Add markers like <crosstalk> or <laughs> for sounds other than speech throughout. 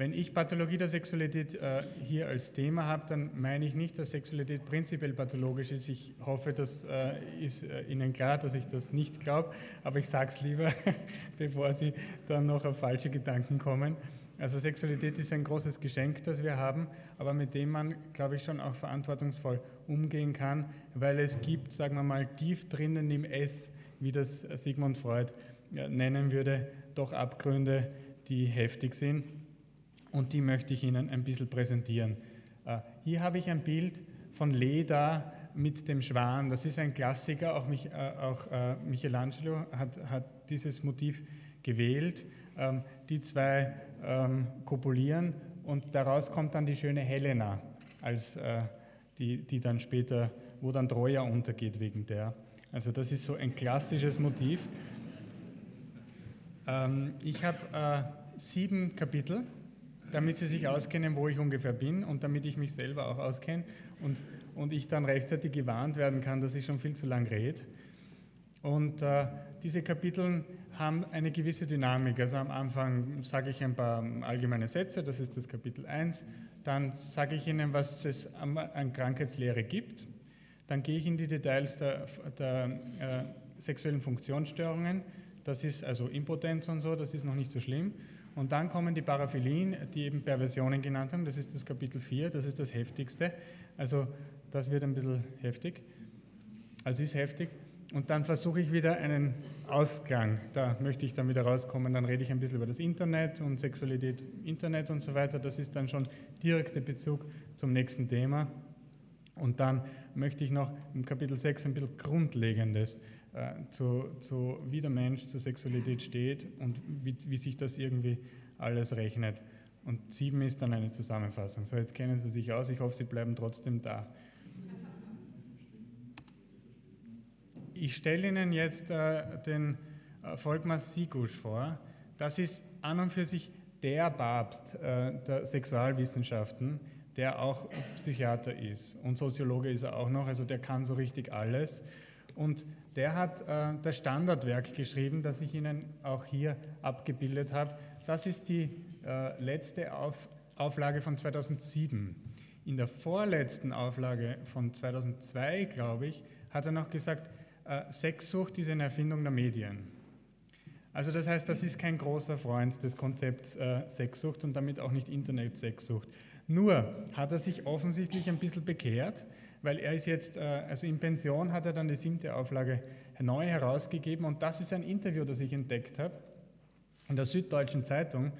Wenn ich Pathologie der Sexualität äh, hier als Thema habe, dann meine ich nicht, dass Sexualität prinzipiell pathologisch ist. Ich hoffe, das äh, ist äh, Ihnen klar, dass ich das nicht glaube, aber ich sage es lieber, <laughs> bevor Sie dann noch auf falsche Gedanken kommen. Also Sexualität ist ein großes Geschenk, das wir haben, aber mit dem man, glaube ich, schon auch verantwortungsvoll umgehen kann, weil es gibt, sagen wir mal, tief drinnen im S, wie das Sigmund Freud nennen würde, doch Abgründe, die heftig sind und die möchte ich Ihnen ein bisschen präsentieren. Äh, hier habe ich ein Bild von Leda mit dem Schwan. Das ist ein Klassiker, auch, mich, äh, auch äh, Michelangelo hat, hat, dieses Motiv gewählt. Ähm, die zwei ähm, kopulieren und daraus kommt dann die schöne Helena, als, die, die dann später, wo dann Troja untergeht wegen der. Also das ist so ein klassisches Motiv. Ähm, ich habe sieben Kapitel damit sie sich auskennen, wo ich ungefähr bin und damit ich mich selber auch auskenne und, und ich dann rechtzeitig gewarnt werden kann, dass ich schon viel zu lang rede. Und äh, diese Kapitel haben eine gewisse Dynamik. Also am Anfang sage ich ein paar allgemeine Sätze, das ist das Kapitel 1. Dann sage ich Ihnen, was es an Krankheitslehre gibt. Dann gehe ich in die Details der, der äh, sexuellen Funktionsstörungen. Das ist also Impotenz und so, das ist noch nicht so schlimm. Und dann kommen die Paraphilien, die eben Perversionen genannt haben. Das ist das Kapitel 4, das ist das heftigste. Also das wird ein bisschen heftig. Also ist heftig. Und dann versuche ich wieder einen Ausklang. Da möchte ich dann wieder rauskommen. Dann rede ich ein bisschen über das Internet und Sexualität, Internet und so weiter. Das ist dann schon direkter Bezug zum nächsten Thema. Und dann möchte ich noch im Kapitel 6 ein bisschen Grundlegendes zu, zu, wie der Mensch zur Sexualität steht und wie, wie sich das irgendwie alles rechnet. Und sieben ist dann eine Zusammenfassung. So, jetzt kennen Sie sich aus. Ich hoffe, Sie bleiben trotzdem da. Ich stelle Ihnen jetzt äh, den äh, Volkmar Sigusch vor. Das ist an und für sich der Papst äh, der Sexualwissenschaften, der auch Psychiater ist. Und Soziologe ist er auch noch, also der kann so richtig alles. Und der hat äh, das Standardwerk geschrieben, das ich Ihnen auch hier abgebildet habe. Das ist die äh, letzte Auf, Auflage von 2007. In der vorletzten Auflage von 2002, glaube ich, hat er noch gesagt, äh, Sexsucht ist eine Erfindung der Medien. Also das heißt, das ist kein großer Freund des Konzepts äh, Sexsucht und damit auch nicht Internet-Sexsucht. Nur hat er sich offensichtlich ein bisschen bekehrt weil er ist jetzt, äh, also in Pension hat er dann die siebte Auflage neu herausgegeben und das ist ein Interview, das ich entdeckt habe in der Süddeutschen Zeitung,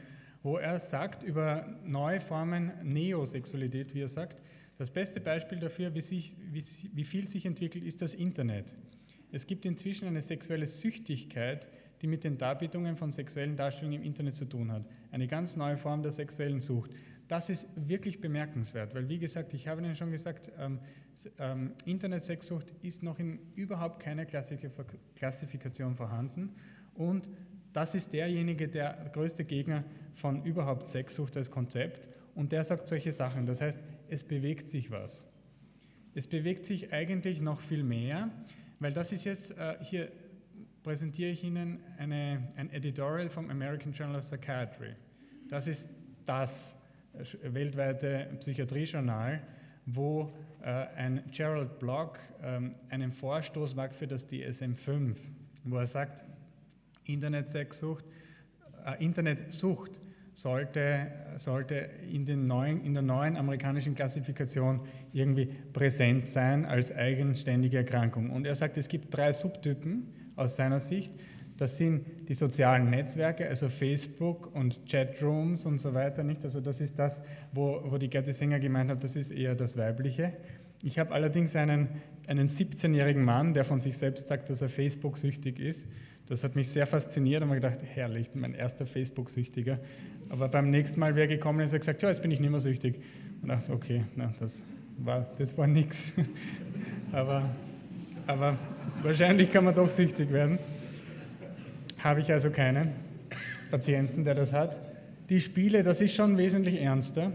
wo er sagt über neue Formen Neosexualität, wie er sagt, das beste Beispiel dafür, wie, sich, wie, wie viel sich entwickelt, ist das Internet. Es gibt inzwischen eine sexuelle Süchtigkeit, die mit den Darbietungen von sexuellen Darstellungen im Internet zu tun hat. Eine ganz neue Form der sexuellen Sucht. Das ist wirklich bemerkenswert, weil wie gesagt, ich habe Ihnen schon gesagt, ähm, ähm, Internetsexsucht ist noch in überhaupt keiner Klassifikation vorhanden und das ist derjenige, der größte Gegner von überhaupt Sexsucht als Konzept und der sagt solche Sachen. Das heißt, es bewegt sich was. Es bewegt sich eigentlich noch viel mehr, weil das ist jetzt, äh, hier präsentiere ich Ihnen eine, ein Editorial vom American Journal of Psychiatry. Das ist das weltweite Psychiatriejournal, wo äh, ein Gerald Block ähm, einen Vorstoß wagt für das DSM-5, wo er sagt, Internetsexsucht, äh, Internetsucht sollte, sollte in, den neuen, in der neuen amerikanischen Klassifikation irgendwie präsent sein als eigenständige Erkrankung. Und er sagt, es gibt drei Subtypen aus seiner Sicht. Das sind die sozialen Netzwerke, also Facebook und Chatrooms und so weiter, nicht? Also das ist das, wo, wo die Gerti Sänger gemeint hat, das ist eher das Weibliche. Ich habe allerdings einen, einen 17-jährigen Mann, der von sich selbst sagt, dass er Facebook-süchtig ist. Das hat mich sehr fasziniert und mir gedacht, herrlich, mein erster Facebook-Süchtiger. Aber beim nächsten Mal wäre gekommen und hat gesagt, ja, jetzt bin ich nicht mehr süchtig. Und dachte, okay, na, das war, das war nichts. <laughs> aber, aber wahrscheinlich kann man doch süchtig werden habe ich also keinen Patienten, der das hat. Die Spiele, das ist schon wesentlich ernster.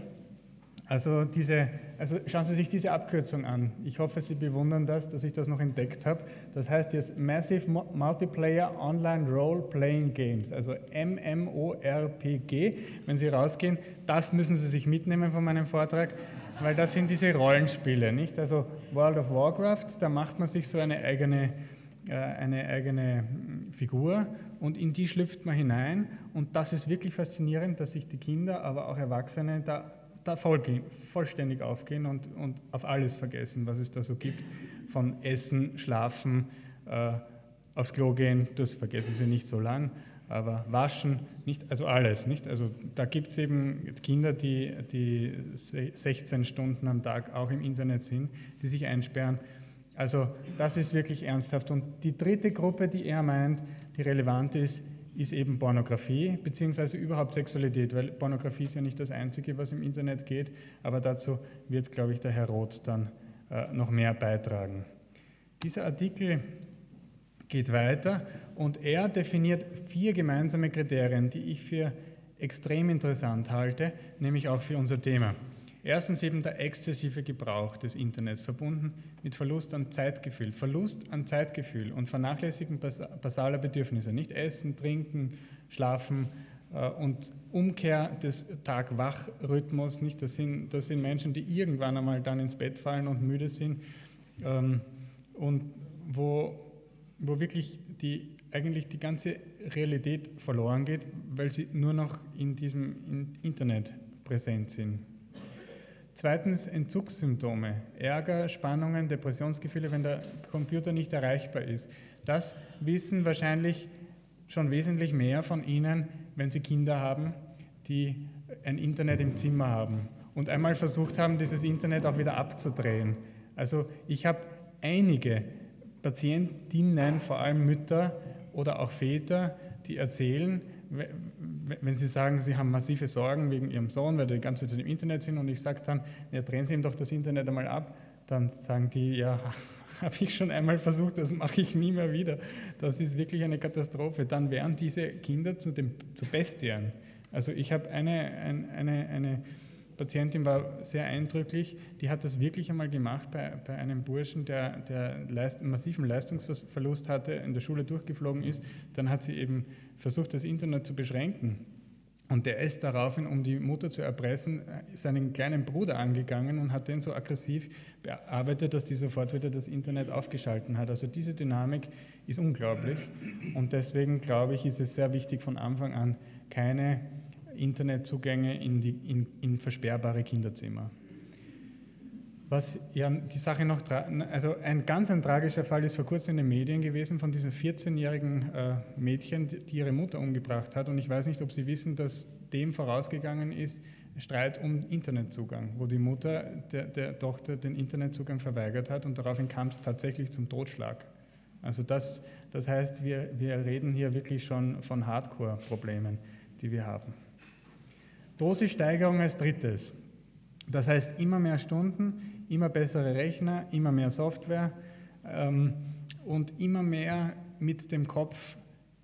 Also, diese, also schauen Sie sich diese Abkürzung an. Ich hoffe, Sie bewundern das, dass ich das noch entdeckt habe. Das heißt jetzt Massive Multiplayer Online Role Playing Games, also MMORPG. Wenn Sie rausgehen, das müssen Sie sich mitnehmen von meinem Vortrag, weil das sind diese Rollenspiele, nicht? Also World of Warcraft, da macht man sich so eine eigene, äh, eine eigene hm, Figur und in die schlüpft man hinein und das ist wirklich faszinierend, dass sich die Kinder, aber auch Erwachsene da da vollgehen, vollständig aufgehen und, und auf alles vergessen, was es da so gibt. Von Essen, Schlafen, äh, aufs Klo gehen, das vergessen sie nicht so lang, aber waschen, nicht, also alles. Nicht? Also da gibt es eben Kinder, die, die 16 Stunden am Tag auch im Internet sind, die sich einsperren. Also das ist wirklich ernsthaft. Und die dritte Gruppe, die er meint, die relevant ist, ist eben Pornografie, beziehungsweise überhaupt Sexualität, weil Pornografie ist ja nicht das Einzige, was im Internet geht, aber dazu wird, glaube ich, der Herr Roth dann äh, noch mehr beitragen. Dieser Artikel geht weiter und er definiert vier gemeinsame Kriterien, die ich für extrem interessant halte, nämlich auch für unser Thema. Erstens eben der exzessive Gebrauch des Internets, verbunden mit Verlust an Zeitgefühl. Verlust an Zeitgefühl und Vernachlässigen basaler Bedürfnisse. Nicht essen, trinken, schlafen äh, und Umkehr des Tag-Wach-Rhythmus. Das sind, das sind Menschen, die irgendwann einmal dann ins Bett fallen und müde sind ähm, und wo, wo wirklich die, eigentlich die ganze Realität verloren geht, weil sie nur noch in diesem Internet präsent sind. Zweitens Entzugssymptome, Ärger, Spannungen, Depressionsgefühle, wenn der Computer nicht erreichbar ist. Das wissen wahrscheinlich schon wesentlich mehr von Ihnen, wenn Sie Kinder haben, die ein Internet im Zimmer haben und einmal versucht haben, dieses Internet auch wieder abzudrehen. Also ich habe einige Patientinnen, vor allem Mütter oder auch Väter, die erzählen, wenn Sie sagen, Sie haben massive Sorgen wegen Ihrem Sohn, weil die ganze Zeit im Internet sind und ich sage dann, ja, drehen Sie ihm doch das Internet einmal ab, dann sagen die, ja, <laughs> habe ich schon einmal versucht, das mache ich nie mehr wieder. Das ist wirklich eine Katastrophe. Dann werden diese Kinder zu, dem, zu Bestien. Also ich habe eine, eine, eine Patientin war sehr eindrücklich, die hat das wirklich einmal gemacht bei, bei einem Burschen, der, der Leist, massiven Leistungsverlust hatte, in der Schule durchgeflogen ist. Dann hat sie eben versucht, das Internet zu beschränken. Und der ist daraufhin, um die Mutter zu erpressen, seinen kleinen Bruder angegangen und hat den so aggressiv bearbeitet, dass die sofort wieder das Internet aufgeschalten hat. Also diese Dynamik ist unglaublich. Und deswegen glaube ich, ist es sehr wichtig von Anfang an, keine Internetzugänge in, die, in, in versperrbare Kinderzimmer. Was ja die Sache noch, also ein ganz ein tragischer Fall ist vor kurzem in den Medien gewesen von diesem 14-jährigen äh, Mädchen, die ihre Mutter umgebracht hat. Und ich weiß nicht, ob Sie wissen, dass dem vorausgegangen ist Streit um Internetzugang, wo die Mutter der, der Tochter den Internetzugang verweigert hat und daraufhin kam es tatsächlich zum Totschlag. Also das, das heißt, wir, wir reden hier wirklich schon von Hardcore-Problemen, die wir haben. Dosissteigerung als drittes. Das heißt immer mehr Stunden, immer bessere Rechner, immer mehr Software ähm, und immer mehr mit dem Kopf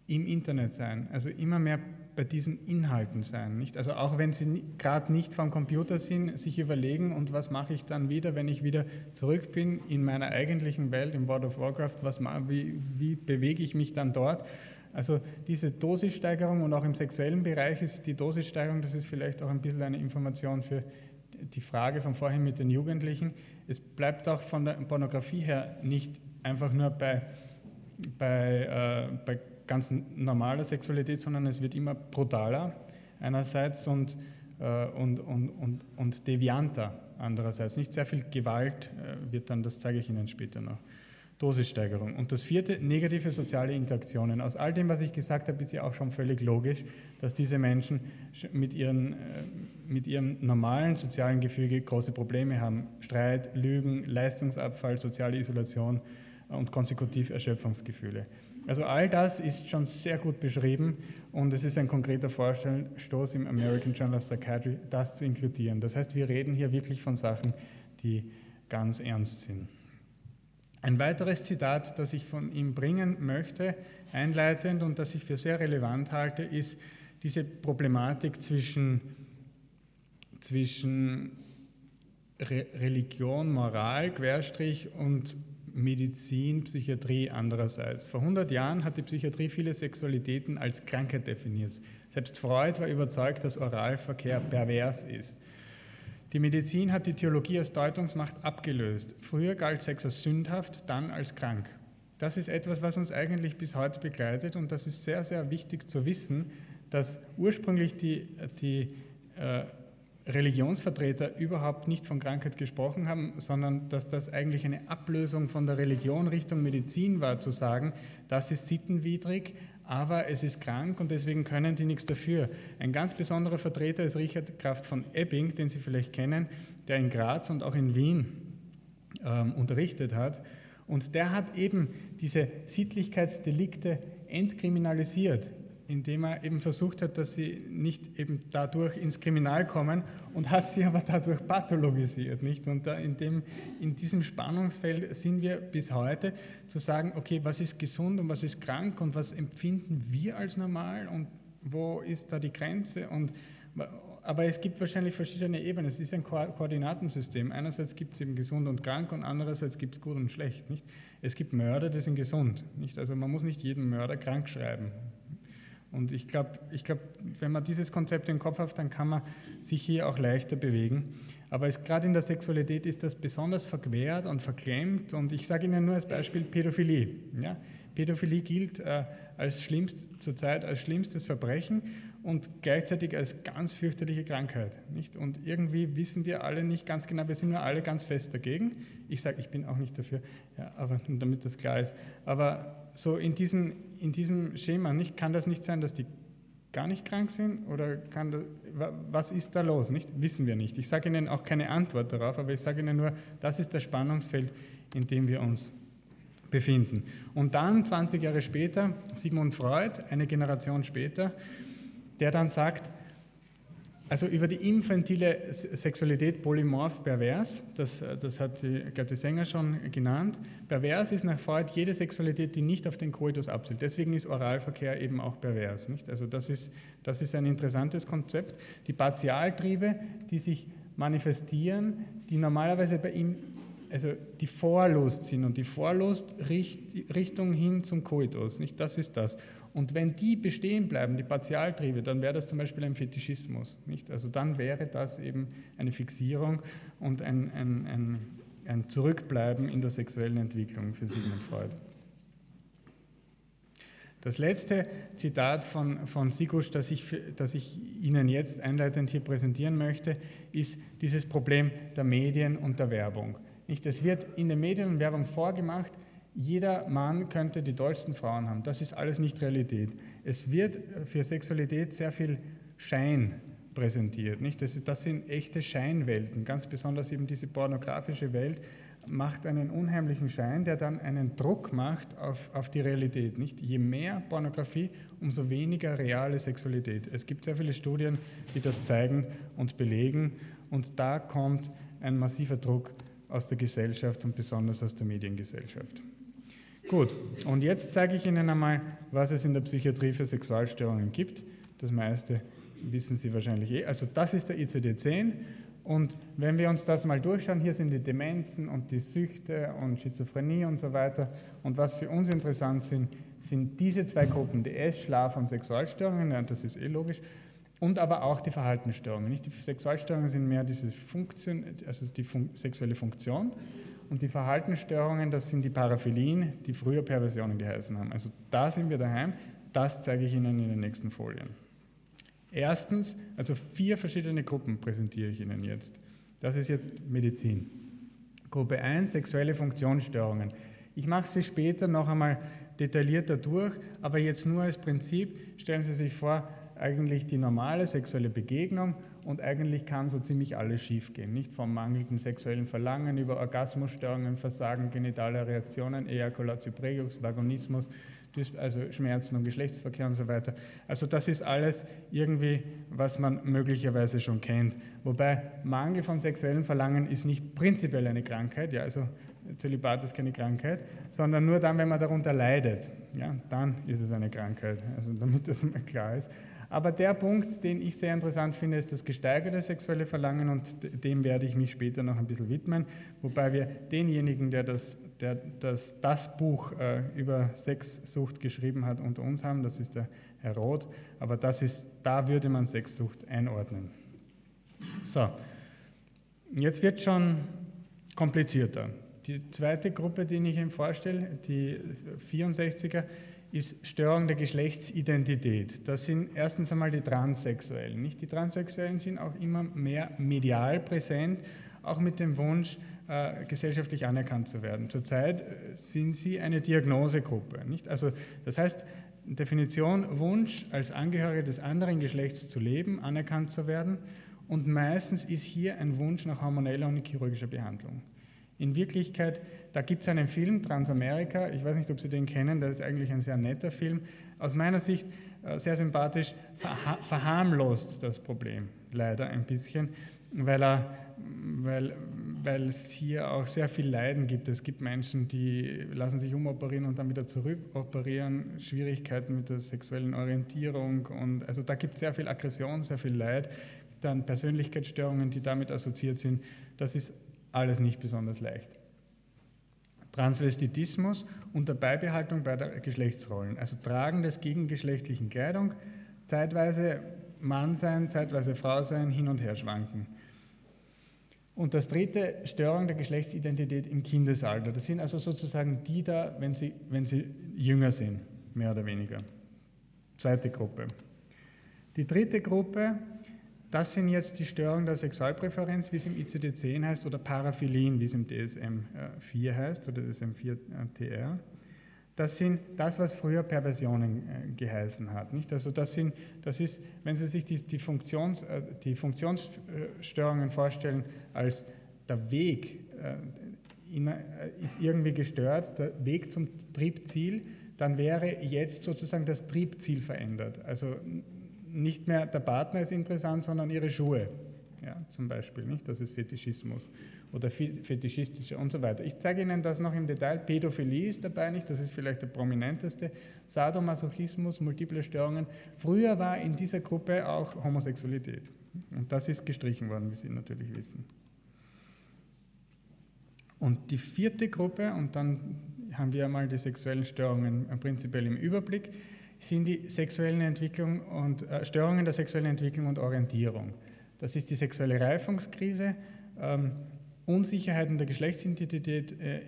im Internet sein. Also immer mehr bei diesen Inhalten sein. Nicht? Also auch wenn Sie gerade nicht vom Computer sind, sich überlegen, und was mache ich dann wieder, wenn ich wieder zurück bin in meiner eigentlichen Welt, im World of Warcraft, was, wie, wie bewege ich mich dann dort? Also diese Dosissteigerung und auch im sexuellen Bereich ist die Dosissteigerung, das ist vielleicht auch ein bisschen eine Information für die Frage von vorhin mit den Jugendlichen. Es bleibt auch von der Pornografie her nicht einfach nur bei, bei, äh, bei ganz normaler Sexualität, sondern es wird immer brutaler einerseits und, äh, und, und, und, und devianter andererseits. Nicht sehr viel Gewalt äh, wird dann, das zeige ich Ihnen später noch. Dosissteigerung. Und das vierte, negative soziale Interaktionen. Aus all dem, was ich gesagt habe, ist ja auch schon völlig logisch, dass diese Menschen mit, ihren, äh, mit ihrem normalen sozialen Gefüge große Probleme haben. Streit, Lügen, Leistungsabfall, soziale Isolation und konsekutiv Erschöpfungsgefühle. Also all das ist schon sehr gut beschrieben und es ist ein konkreter Vorstoß im American Journal of Psychiatry, das zu inkludieren. Das heißt, wir reden hier wirklich von Sachen, die ganz ernst sind. Ein weiteres Zitat, das ich von ihm bringen möchte, einleitend und das ich für sehr relevant halte, ist diese Problematik zwischen, zwischen Re Religion, Moral, Querstrich und Medizin, Psychiatrie andererseits. Vor 100 Jahren hat die Psychiatrie viele Sexualitäten als Krankheit definiert. Selbst Freud war überzeugt, dass Oralverkehr pervers ist. Die Medizin hat die Theologie als Deutungsmacht abgelöst. Früher galt Sex als sündhaft, dann als krank. Das ist etwas, was uns eigentlich bis heute begleitet und das ist sehr, sehr wichtig zu wissen, dass ursprünglich die, die äh, Religionsvertreter überhaupt nicht von Krankheit gesprochen haben, sondern dass das eigentlich eine Ablösung von der Religion Richtung Medizin war, zu sagen, das ist sittenwidrig, aber es ist krank und deswegen können die nichts dafür. Ein ganz besonderer Vertreter ist Richard Kraft von Ebbing, den Sie vielleicht kennen, der in Graz und auch in Wien ähm, unterrichtet hat. Und der hat eben diese Sittlichkeitsdelikte entkriminalisiert indem er eben versucht hat, dass sie nicht eben dadurch ins Kriminal kommen und hat sie aber dadurch pathologisiert. Nicht? Und da in, dem, in diesem Spannungsfeld sind wir bis heute zu sagen, okay, was ist gesund und was ist krank und was empfinden wir als normal und wo ist da die Grenze und aber es gibt wahrscheinlich verschiedene Ebenen. Es ist ein Ko Koordinatensystem. Einerseits gibt es eben gesund und krank und andererseits gibt es gut und schlecht. Nicht? Es gibt Mörder, die sind gesund. Nicht? Also man muss nicht jeden Mörder krank schreiben. Und ich glaube, ich glaub, wenn man dieses Konzept im Kopf hat, dann kann man sich hier auch leichter bewegen. Aber gerade in der Sexualität ist das besonders verquert und verklemmt. Und ich sage Ihnen nur als Beispiel Pädophilie. Ja? Pädophilie gilt äh, als schlimmst, zurzeit als schlimmstes Verbrechen und gleichzeitig als ganz fürchterliche Krankheit. Nicht? Und irgendwie wissen wir alle nicht ganz genau, wir sind nur alle ganz fest dagegen. Ich sage, ich bin auch nicht dafür, ja, aber damit das klar ist. Aber so in, diesen, in diesem Schema nicht, kann das nicht sein, dass die gar nicht krank sind oder kann das, was ist da los? Nicht? Wissen wir nicht. Ich sage Ihnen auch keine Antwort darauf, aber ich sage Ihnen nur, das ist das Spannungsfeld, in dem wir uns befinden. Und dann, 20 Jahre später, Sigmund Freud, eine Generation später, der dann sagt, also über die infantile Sexualität polymorph pervers, das, das hat die Gerti Sänger schon genannt. Pervers ist nach Freud jede Sexualität, die nicht auf den Koitus abzielt. Deswegen ist Oralverkehr eben auch pervers. Nicht? Also das ist, das ist ein interessantes Konzept. Die Partialtriebe, die sich manifestieren, die normalerweise bei ihm also die Vorlust sind und die Vorlust Richtung hin zum Koitus. Nicht? Das ist das. Und wenn die bestehen bleiben, die Partialtriebe, dann wäre das zum Beispiel ein Fetischismus. Nicht? Also dann wäre das eben eine Fixierung und ein, ein, ein, ein Zurückbleiben in der sexuellen Entwicklung für Sigmund Freud. Das letzte Zitat von, von Sigusch, das ich, das ich Ihnen jetzt einleitend hier präsentieren möchte, ist dieses Problem der Medien und der Werbung. Nicht? Es wird in den Medien und Werbung vorgemacht, jeder Mann könnte die tollsten Frauen haben. Das ist alles nicht Realität. Es wird für Sexualität sehr viel Schein präsentiert. Nicht? Das, das sind echte Scheinwelten. Ganz besonders eben diese pornografische Welt macht einen unheimlichen Schein, der dann einen Druck macht auf, auf die Realität. Nicht? Je mehr Pornografie, umso weniger reale Sexualität. Es gibt sehr viele Studien, die das zeigen und belegen. Und da kommt ein massiver Druck aus der Gesellschaft und besonders aus der Mediengesellschaft. Gut, und jetzt zeige ich Ihnen einmal, was es in der Psychiatrie für Sexualstörungen gibt. Das meiste wissen Sie wahrscheinlich eh. Also das ist der ICD-10 und wenn wir uns das mal durchschauen, hier sind die Demenzen und die Süchte und Schizophrenie und so weiter. Und was für uns interessant sind, sind diese zwei Gruppen, DS, Schlaf und Sexualstörungen, ja, das ist eh logisch, und aber auch die Verhaltensstörungen. Nicht? Die Sexualstörungen sind mehr diese Funktion, also die fun sexuelle Funktion und die Verhaltensstörungen, das sind die Paraphilien, die früher Perversionen geheißen haben. Also da sind wir daheim. Das zeige ich Ihnen in den nächsten Folien. Erstens, also vier verschiedene Gruppen präsentiere ich Ihnen jetzt. Das ist jetzt Medizin. Gruppe 1, sexuelle Funktionsstörungen. Ich mache sie später noch einmal detaillierter durch, aber jetzt nur als Prinzip. Stellen Sie sich vor, eigentlich die normale sexuelle Begegnung und eigentlich kann so ziemlich alles schiefgehen. Nicht vom mangelnden sexuellen Verlangen über Orgasmusstörungen, Versagen, genitale Reaktionen, Ejakulatio pregus, Vagonismus, also Schmerzen und Geschlechtsverkehr und so weiter. Also das ist alles irgendwie, was man möglicherweise schon kennt. Wobei Mangel von sexuellem Verlangen ist nicht prinzipiell eine Krankheit, ja, also Zölibat ist keine Krankheit, sondern nur dann, wenn man darunter leidet, ja, dann ist es eine Krankheit. Also damit das mal klar ist. Aber der Punkt, den ich sehr interessant finde, ist das gesteigerte sexuelle Verlangen und dem werde ich mich später noch ein bisschen widmen, wobei wir denjenigen, der das, der das, das Buch äh, über Sexsucht geschrieben hat, unter uns haben, das ist der Herr Roth, aber das ist, da würde man Sexsucht einordnen. So, jetzt wird schon komplizierter. Die zweite Gruppe, die ich Ihnen vorstelle, die 64er, ist Störung der Geschlechtsidentität. Das sind erstens einmal die Transsexuellen. Nicht? Die Transsexuellen sind auch immer mehr medial präsent, auch mit dem Wunsch, äh, gesellschaftlich anerkannt zu werden. Zurzeit äh, sind sie eine Diagnosegruppe. Nicht? Also, das heißt, Definition Wunsch, als Angehörige des anderen Geschlechts zu leben, anerkannt zu werden. Und meistens ist hier ein Wunsch nach hormoneller und chirurgischer Behandlung. In Wirklichkeit, da gibt es einen Film, Transamerika, ich weiß nicht, ob Sie den kennen, das ist eigentlich ein sehr netter Film. Aus meiner Sicht äh, sehr sympathisch, verha verharmlost das Problem leider ein bisschen, weil, er, weil, weil es hier auch sehr viel Leiden gibt. Es gibt Menschen, die lassen sich umoperieren und dann wieder zurückoperieren, Schwierigkeiten mit der sexuellen Orientierung und also da gibt es sehr viel Aggression, sehr viel Leid, dann Persönlichkeitsstörungen, die damit assoziiert sind. Das ist alles nicht besonders leicht. Transvestitismus unter Beibehaltung beider Geschlechtsrollen, also Tragen des gegengeschlechtlichen Kleidung, zeitweise Mann sein, zeitweise Frau sein, hin und her schwanken. Und das dritte, Störung der Geschlechtsidentität im Kindesalter. Das sind also sozusagen die da, wenn sie, wenn sie jünger sind, mehr oder weniger. Zweite Gruppe. Die dritte Gruppe das sind jetzt die Störungen der Sexualpräferenz, wie es im ICD-10 heißt, oder Paraphilien, wie es im DSM-4 heißt, oder DSM-4-TR. Das sind das, was früher Perversionen äh, geheißen hat. Nicht? Also das, sind, das ist, wenn Sie sich die, die, Funktions, äh, die Funktionsstörungen vorstellen, als der Weg äh, ist irgendwie gestört, der Weg zum Triebziel, dann wäre jetzt sozusagen das Triebziel verändert. Also nicht mehr der Partner ist interessant, sondern ihre Schuhe. Ja, zum Beispiel, nicht? Das ist Fetischismus oder fetischistische und so weiter. Ich zeige Ihnen das noch im Detail. Pädophilie ist dabei nicht, das ist vielleicht der prominenteste. Sadomasochismus, multiple Störungen. Früher war in dieser Gruppe auch Homosexualität. Und das ist gestrichen worden, wie Sie natürlich wissen. Und die vierte Gruppe, und dann haben wir einmal die sexuellen Störungen prinzipiell im Überblick, sind die sexuellen Entwicklung und äh, Störungen der sexuellen Entwicklung und Orientierung. Das ist die sexuelle Reifungskrise, ähm, Unsicherheiten der Geschlechtsidentität äh,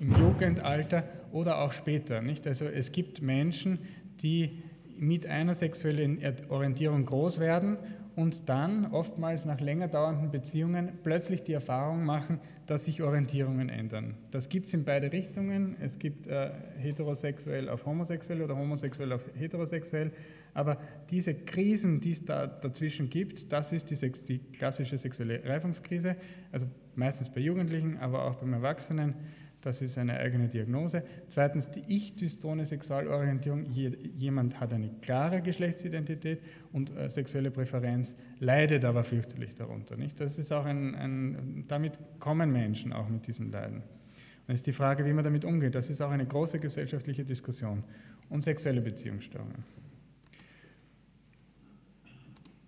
im Jugendalter oder auch später. Nicht? Also es gibt Menschen, die mit einer sexuellen Orientierung groß werden und dann oftmals nach länger dauernden Beziehungen plötzlich die Erfahrung machen, dass sich Orientierungen ändern. Das gibt es in beide Richtungen. Es gibt äh, heterosexuell auf homosexuell oder homosexuell auf heterosexuell. Aber diese Krisen, die es da dazwischen gibt, das ist die, die klassische sexuelle Reifungskrise. Also meistens bei Jugendlichen, aber auch beim Erwachsenen. Das ist eine eigene Diagnose. Zweitens die ich-dystone Sexualorientierung. Jemand hat eine klare Geschlechtsidentität und äh, sexuelle Präferenz, leidet aber fürchterlich darunter. Nicht? Das ist auch ein, ein, damit kommen Menschen auch mit diesem Leiden. Und es ist die Frage, wie man damit umgeht. Das ist auch eine große gesellschaftliche Diskussion. Und sexuelle Beziehungsstörungen.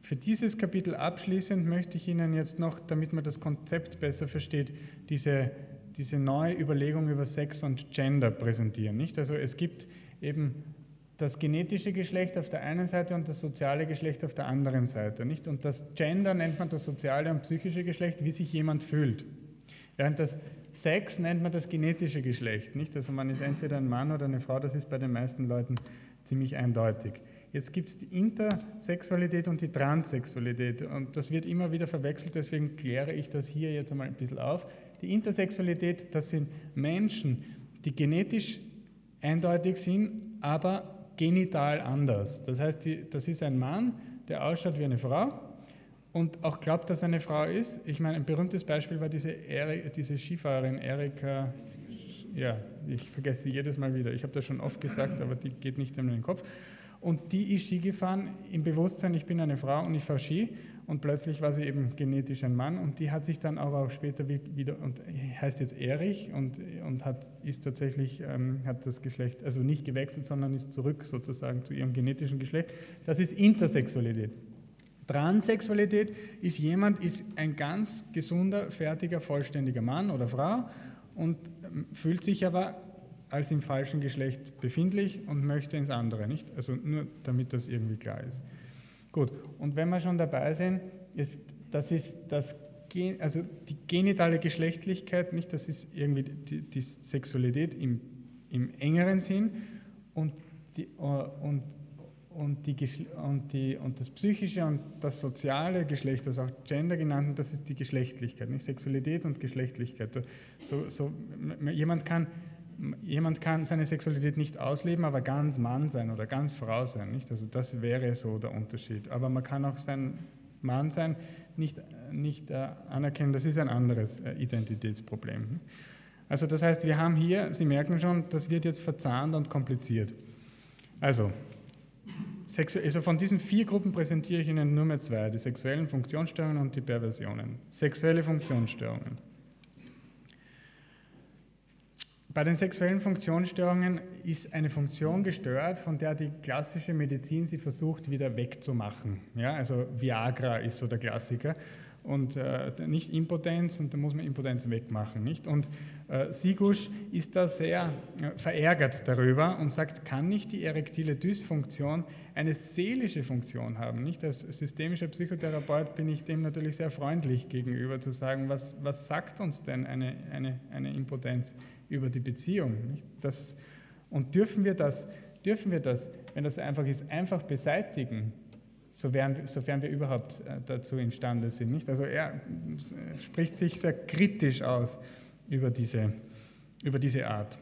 Für dieses Kapitel abschließend möchte ich Ihnen jetzt noch, damit man das Konzept besser versteht, diese diese neue Überlegung über Sex und Gender präsentieren. Nicht? Also es gibt eben das genetische Geschlecht auf der einen Seite und das soziale Geschlecht auf der anderen Seite. Nicht? Und das Gender nennt man das soziale und psychische Geschlecht, wie sich jemand fühlt. Während das Sex nennt man das genetische Geschlecht. Nicht? Also man ist entweder ein Mann oder eine Frau, das ist bei den meisten Leuten ziemlich eindeutig. Jetzt gibt es die Intersexualität und die Transsexualität und das wird immer wieder verwechselt, deswegen kläre ich das hier jetzt einmal ein bisschen auf. Die Intersexualität, das sind Menschen, die genetisch eindeutig sind, aber genital anders. Das heißt, die, das ist ein Mann, der ausschaut wie eine Frau und auch glaubt, dass er eine Frau ist. Ich meine, ein berühmtes Beispiel war diese, Eri, diese Skifahrerin Erika, ja, ich vergesse sie jedes Mal wieder. Ich habe das schon oft gesagt, aber die geht nicht in den Kopf. Und die ist Ski gefahren im Bewusstsein, ich bin eine Frau und ich fahre Ski und plötzlich war sie eben genetisch ein Mann und die hat sich dann aber auch später wieder und heißt jetzt Erich und, und hat, ist tatsächlich, ähm, hat das Geschlecht, also nicht gewechselt, sondern ist zurück sozusagen zu ihrem genetischen Geschlecht. Das ist Intersexualität. Transsexualität ist jemand, ist ein ganz gesunder, fertiger, vollständiger Mann oder Frau und ähm, fühlt sich aber als im falschen Geschlecht befindlich und möchte ins andere, nicht? Also nur damit das irgendwie klar ist. Gut, und wenn wir schon dabei sind, ist, das ist das Gen, also die genitale Geschlechtlichkeit, nicht, das ist irgendwie die, die Sexualität im, im, engeren Sinn und, die, äh, und, und, die, und, die, und das psychische und das soziale Geschlecht, das auch Gender genannt, das ist die Geschlechtlichkeit, nicht Sexualität und Geschlechtlichkeit. So, so, jemand kann jemand kann seine Sexualität nicht ausleben, aber ganz Mann sein oder ganz Frau sein. Nicht? Also das wäre so der Unterschied. Aber man kann auch sein Mann sein, nicht, nicht äh, anerkennen, das ist ein anderes äh, Identitätsproblem. Also das heißt, wir haben hier, Sie merken schon, das wird jetzt verzahnt und kompliziert. Also, also von diesen vier Gruppen präsentiere ich Ihnen nur mehr zwei, die sexuellen Funktionsstörungen und die Perversionen. Sexuelle Funktionsstörungen. Bei den sexuellen Funktionsstörungen ist eine Funktion gestört, von der die klassische Medizin sie versucht wieder wegzumachen. Ja, also Viagra ist so der Klassiker und äh, nicht Impotenz und da muss man Impotenz wegmachen. Nicht? Und äh, Sigusch ist da sehr äh, verärgert darüber und sagt, kann nicht die erektile Dysfunktion eine seelische Funktion haben? Nicht? Als systemischer Psychotherapeut bin ich dem natürlich sehr freundlich gegenüber zu sagen, was, was sagt uns denn eine, eine, eine Impotenz? Über die Beziehung. Das, und dürfen wir das, dürfen wir das, wenn das einfach ist, einfach beseitigen, sofern, sofern wir überhaupt äh, dazu imstande sind. Nicht? Also er spricht sich sehr kritisch aus über diese, über diese Art.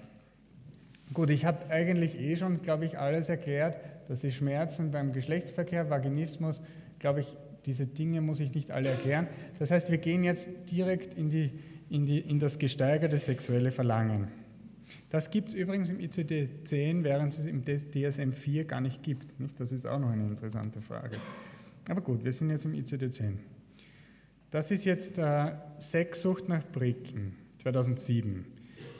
Gut, ich habe eigentlich eh schon, glaube ich, alles erklärt, dass die Schmerzen beim Geschlechtsverkehr, Vaginismus, glaube ich, diese Dinge muss ich nicht alle erklären. Das heißt, wir gehen jetzt direkt in die in, die, in das gesteigerte sexuelle Verlangen. Das gibt es übrigens im ICD-10, während es im DSM-4 gar nicht gibt. Nicht? Das ist auch noch eine interessante Frage. Aber gut, wir sind jetzt im ICD-10. Das ist jetzt äh, Sexsucht nach Bricken 2007.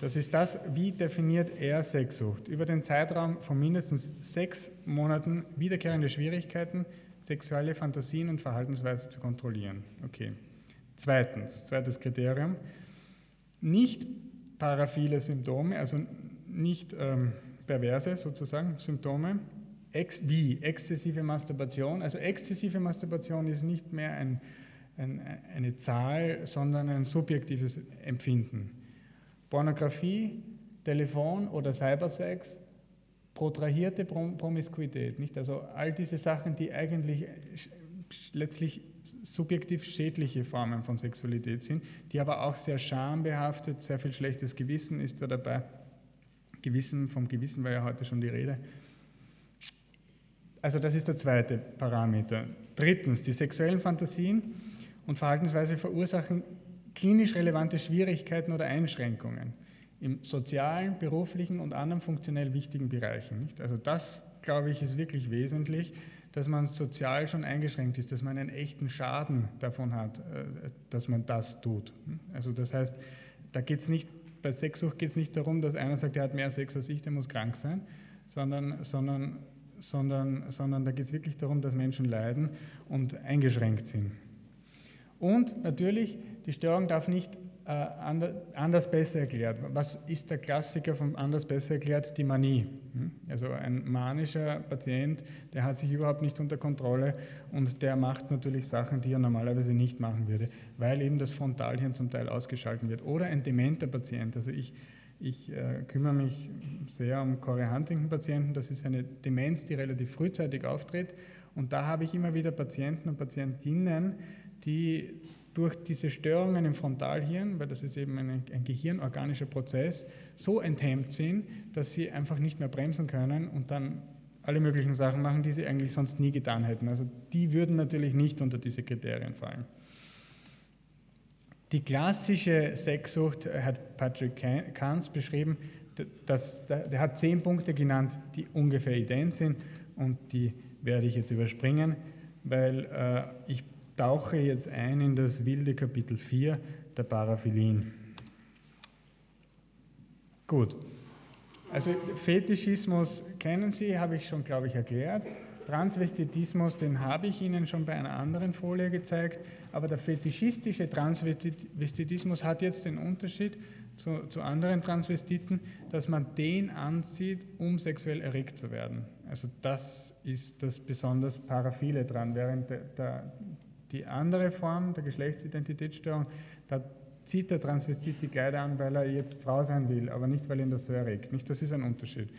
Das ist das, wie definiert er Sexsucht? Über den Zeitraum von mindestens sechs Monaten wiederkehrende Schwierigkeiten, sexuelle Fantasien und Verhaltensweise zu kontrollieren. Okay. Zweitens, zweites Kriterium, nicht paraphile Symptome, also nicht ähm, perverse sozusagen Symptome, ex, wie exzessive Masturbation. Also exzessive Masturbation ist nicht mehr ein, ein, eine Zahl, sondern ein subjektives Empfinden. Pornografie, Telefon oder Cybersex, protrahierte Promiskuität, nicht? Also all diese Sachen, die eigentlich letztlich subjektiv schädliche Formen von Sexualität sind, die aber auch sehr schambehaftet, sehr viel schlechtes Gewissen ist da dabei. Gewissen, vom Gewissen war ja heute schon die Rede. Also das ist der zweite Parameter. Drittens, die sexuellen Fantasien und Verhaltensweise verursachen klinisch relevante Schwierigkeiten oder Einschränkungen im sozialen, beruflichen und anderen funktionell wichtigen Bereichen. Also das, glaube ich, ist wirklich wesentlich dass man sozial schon eingeschränkt ist, dass man einen echten Schaden davon hat, äh, dass man das tut. Also das heißt, da geht es nicht, bei Sexsucht geht es nicht darum, dass einer sagt, er hat mehr Sex als ich, der muss krank sein, sondern, sondern, sondern, sondern da geht es wirklich darum, dass Menschen leiden und eingeschränkt sind. Und natürlich, die Störung darf nicht äh, anders besser erklärt. Was ist der Klassiker von anders besser erklärt? Die Manie. Also ein manischer Patient, der hat sich überhaupt nicht unter Kontrolle und der macht natürlich Sachen, die er normalerweise nicht machen würde, weil eben das Frontalhirn zum Teil ausgeschalten wird. Oder ein dementer Patient. Also ich, ich äh, kümmere mich sehr um Corey-Huntington-Patienten. Das ist eine Demenz, die relativ frühzeitig auftritt. Und da habe ich immer wieder Patienten und Patientinnen, die durch diese Störungen im Frontalhirn, weil das ist eben ein, ein gehirnorganischer Prozess, so enthemmt sind, dass sie einfach nicht mehr bremsen können und dann alle möglichen Sachen machen, die sie eigentlich sonst nie getan hätten. Also die würden natürlich nicht unter diese Kriterien fallen. Die klassische Sexsucht hat Patrick Kahns beschrieben, dass, der hat zehn Punkte genannt, die ungefähr ident sind und die werde ich jetzt überspringen, weil äh, ich tauche jetzt ein in das wilde Kapitel 4 der Paraphilien. Gut. Also Fetischismus kennen Sie, habe ich schon, glaube ich, erklärt. Transvestitismus, den habe ich Ihnen schon bei einer anderen Folie gezeigt, aber der fetischistische Transvestitismus hat jetzt den Unterschied zu, zu anderen Transvestiten, dass man den anzieht, um sexuell erregt zu werden. Also das ist das besonders Paraphile dran, während der, der, die andere Form der Geschlechtsidentitätsstörung, da zieht der Transvestit die Kleider an, weil er jetzt Frau sein will, aber nicht, weil ihn das so erregt. Nicht? Das ist ein Unterschied.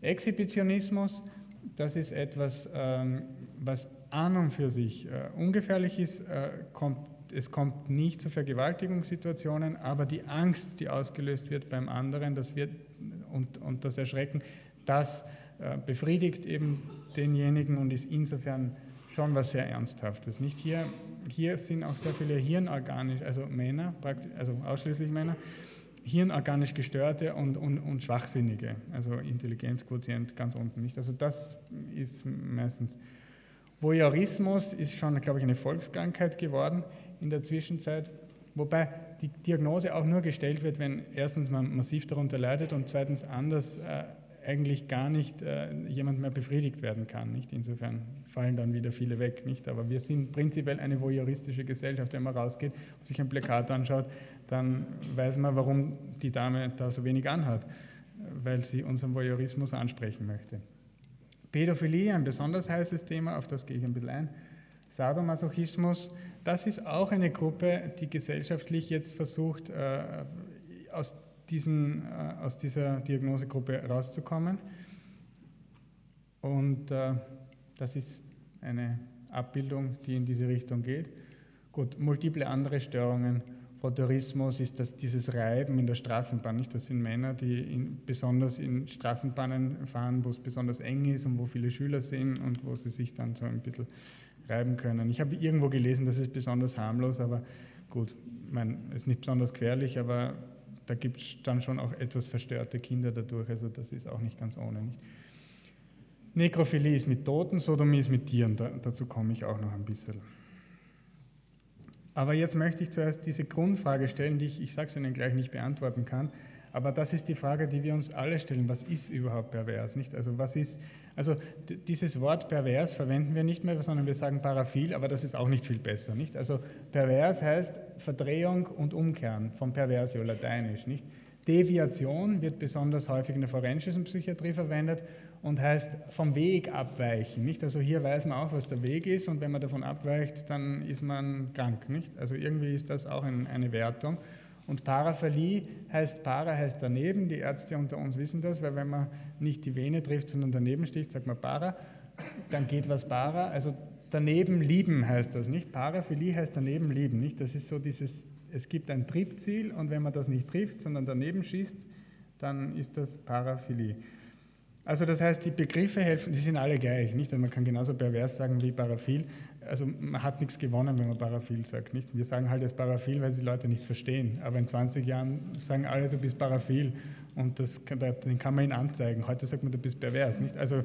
Exhibitionismus, das ist etwas, ähm, was an und für sich äh, ungefährlich ist. Äh, kommt, es kommt nicht zu Vergewaltigungssituationen, aber die Angst, die ausgelöst wird beim anderen, das wird, und, und das Erschrecken, das äh, befriedigt eben denjenigen und ist insofern schon was sehr Ernsthaftes. Nicht hier, hier sind auch sehr viele hirnorganisch, also Männer, also ausschließlich Männer, hirnorganisch gestörte und, und, und schwachsinnige, also Intelligenzquotient ganz unten nicht. Also das ist meistens. Voyeurismus ist schon, glaube ich, eine Volkskrankheit geworden in der Zwischenzeit, wobei die Diagnose auch nur gestellt wird, wenn erstens man massiv darunter leidet und zweitens anders äh, eigentlich gar nicht äh, jemand mehr befriedigt werden kann. Nicht? Insofern fallen dann wieder viele weg. Nicht? Aber wir sind prinzipiell eine voyeuristische Gesellschaft. Wenn man rausgeht und sich ein Plakat anschaut, dann weiß man, warum die Dame da so wenig anhat, weil sie unseren Voyeurismus ansprechen möchte. Pädophilie, ein besonders heißes Thema, auf das gehe ich ein bisschen ein. Sadomasochismus, das ist auch eine Gruppe, die gesellschaftlich jetzt versucht, äh, aus diesen, äh, aus dieser Diagnosegruppe rauszukommen. Und äh, das ist eine Abbildung, die in diese Richtung geht. Gut, multiple andere Störungen. Frotteurismus ist das, dieses Reiben in der Straßenbahn. Nicht? Das sind Männer, die in, besonders in Straßenbahnen fahren, wo es besonders eng ist und wo viele Schüler sind und wo sie sich dann so ein bisschen reiben können. Ich habe irgendwo gelesen, das ist besonders harmlos, aber gut, es ist nicht besonders gefährlich, aber da gibt es dann schon auch etwas verstörte Kinder dadurch, also das ist auch nicht ganz ohne. Nicht? Nekrophilie ist mit Toten, Sodomie ist mit Tieren, da, dazu komme ich auch noch ein bisschen. Aber jetzt möchte ich zuerst diese Grundfrage stellen, die ich, ich sage es Ihnen gleich, nicht beantworten kann. Aber das ist die Frage, die wir uns alle stellen. Was ist überhaupt pervers? Nicht? Also, was ist, also dieses Wort pervers verwenden wir nicht mehr, sondern wir sagen paraphil, aber das ist auch nicht viel besser. Nicht? Also pervers heißt Verdrehung und Umkehren, vom Perversio, lateinisch. Nicht? Deviation wird besonders häufig in der forensischen Psychiatrie verwendet und heißt vom Weg abweichen. Nicht? Also hier weiß man auch, was der Weg ist und wenn man davon abweicht, dann ist man krank. Nicht? Also irgendwie ist das auch ein, eine Wertung. Und Paraphilie heißt, Para heißt daneben, die Ärzte unter uns wissen das, weil wenn man nicht die Vene trifft, sondern daneben sticht, sagt man Para, dann geht was Para. Also daneben lieben heißt das, nicht? Paraphilie heißt daneben lieben, nicht? Das ist so dieses, es gibt ein Triebziel und wenn man das nicht trifft, sondern daneben schießt, dann ist das Paraphilie. Also das heißt, die Begriffe helfen, die sind alle gleich, nicht? Man kann genauso pervers sagen wie paraphil. Also man hat nichts gewonnen, wenn man paraphil sagt, nicht? Wir sagen halt jetzt paraphil, weil sie die Leute nicht verstehen. Aber in 20 Jahren sagen alle, du bist paraphil und das, den kann man ihnen anzeigen. Heute sagt man, du bist pervers, nicht? Also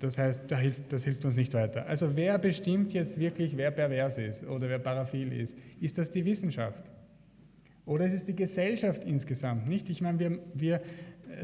das heißt, das hilft, uns nicht weiter. Also wer bestimmt jetzt wirklich, wer pervers ist oder wer paraphil ist? Ist das die Wissenschaft? Oder ist es die Gesellschaft insgesamt? Nicht? Ich meine, wir, wir